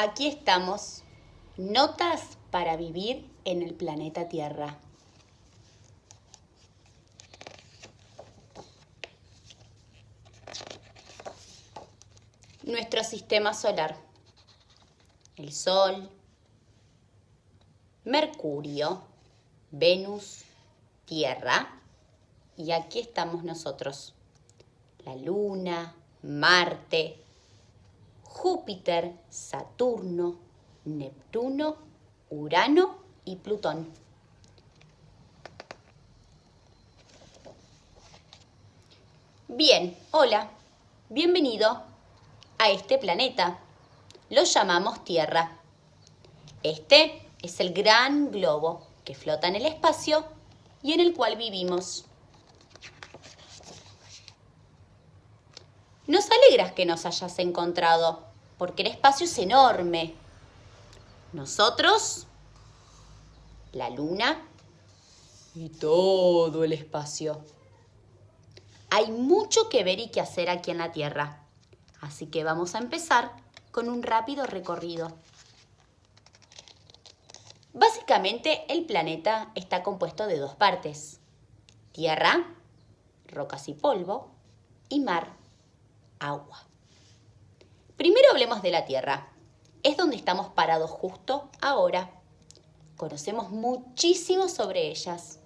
Aquí estamos. Notas para vivir en el planeta Tierra. Nuestro sistema solar. El Sol, Mercurio, Venus, Tierra y aquí estamos nosotros. La Luna, Marte, Júpiter, Saturno, Neptuno, Urano y Plutón. Bien, hola, bienvenido a este planeta. Lo llamamos Tierra. Este es el gran globo que flota en el espacio y en el cual vivimos. Nos alegras que nos hayas encontrado, porque el espacio es enorme. Nosotros, la luna y todo el espacio. Hay mucho que ver y que hacer aquí en la Tierra, así que vamos a empezar con un rápido recorrido. Básicamente el planeta está compuesto de dos partes, tierra, rocas y polvo, y mar, agua. Primero hablemos de la tierra. Es donde estamos parados justo ahora. Conocemos muchísimo sobre ellas.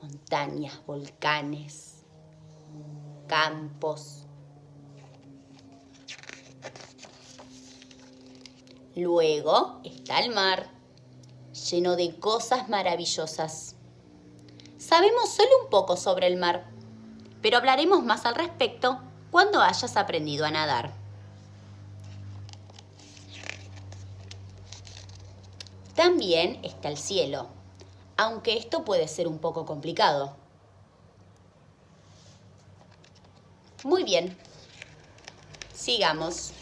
Montañas, volcanes, campos. Luego está el mar lleno de cosas maravillosas. Sabemos solo un poco sobre el mar, pero hablaremos más al respecto cuando hayas aprendido a nadar. También está el cielo, aunque esto puede ser un poco complicado. Muy bien, sigamos.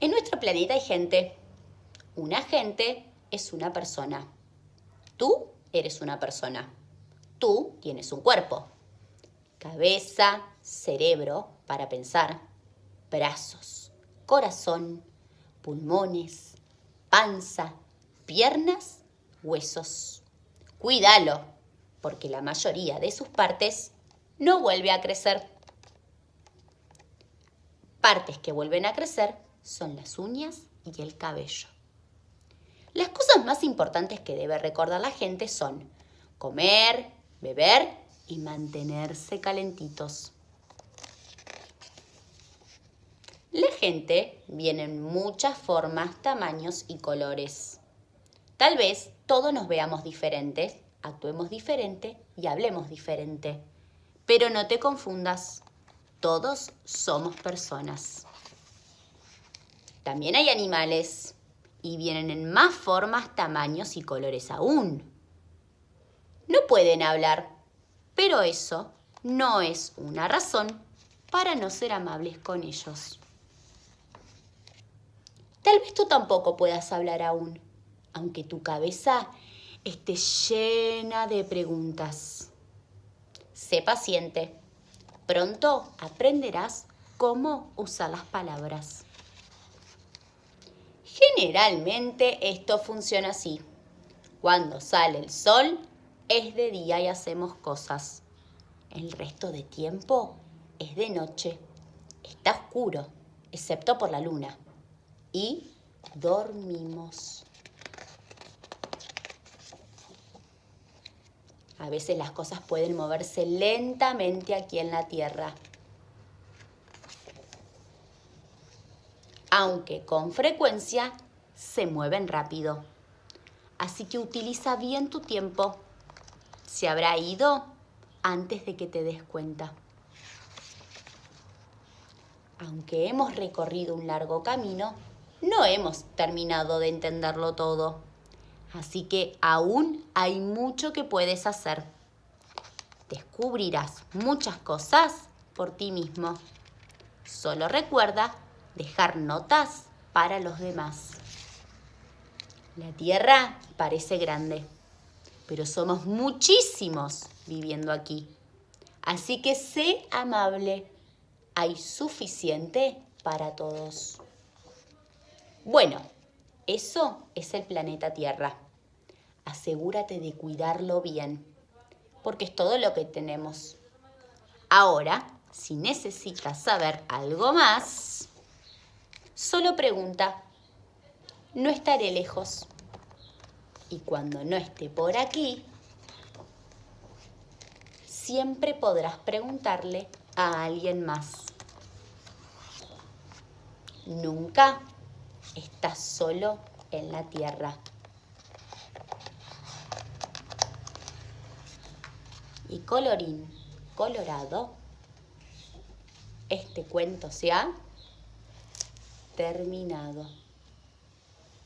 En nuestro planeta hay gente. Una gente es una persona. Tú eres una persona. Tú tienes un cuerpo. Cabeza, cerebro para pensar, brazos, corazón, pulmones, panza, piernas, huesos. Cuídalo, porque la mayoría de sus partes no vuelve a crecer. Partes que vuelven a crecer son las uñas y el cabello. Las cosas más importantes que debe recordar la gente son comer, beber y mantenerse calentitos. La gente viene en muchas formas, tamaños y colores. Tal vez todos nos veamos diferentes, actuemos diferente y hablemos diferente. Pero no te confundas, todos somos personas. También hay animales y vienen en más formas, tamaños y colores aún. No pueden hablar, pero eso no es una razón para no ser amables con ellos. Tal vez tú tampoco puedas hablar aún, aunque tu cabeza esté llena de preguntas. Sé paciente. Pronto aprenderás cómo usar las palabras. Generalmente esto funciona así. Cuando sale el sol es de día y hacemos cosas. El resto de tiempo es de noche. Está oscuro, excepto por la luna. Y dormimos. A veces las cosas pueden moverse lentamente aquí en la Tierra. aunque con frecuencia se mueven rápido. Así que utiliza bien tu tiempo. Se habrá ido antes de que te des cuenta. Aunque hemos recorrido un largo camino, no hemos terminado de entenderlo todo. Así que aún hay mucho que puedes hacer. Descubrirás muchas cosas por ti mismo. Solo recuerda dejar notas para los demás. La Tierra parece grande, pero somos muchísimos viviendo aquí. Así que sé amable. Hay suficiente para todos. Bueno, eso es el planeta Tierra. Asegúrate de cuidarlo bien, porque es todo lo que tenemos. Ahora, si necesitas saber algo más, solo pregunta. No estaré lejos. Y cuando no esté por aquí, siempre podrás preguntarle a alguien más. Nunca estás solo en la tierra. Y colorín colorado, este cuento se ha terminado.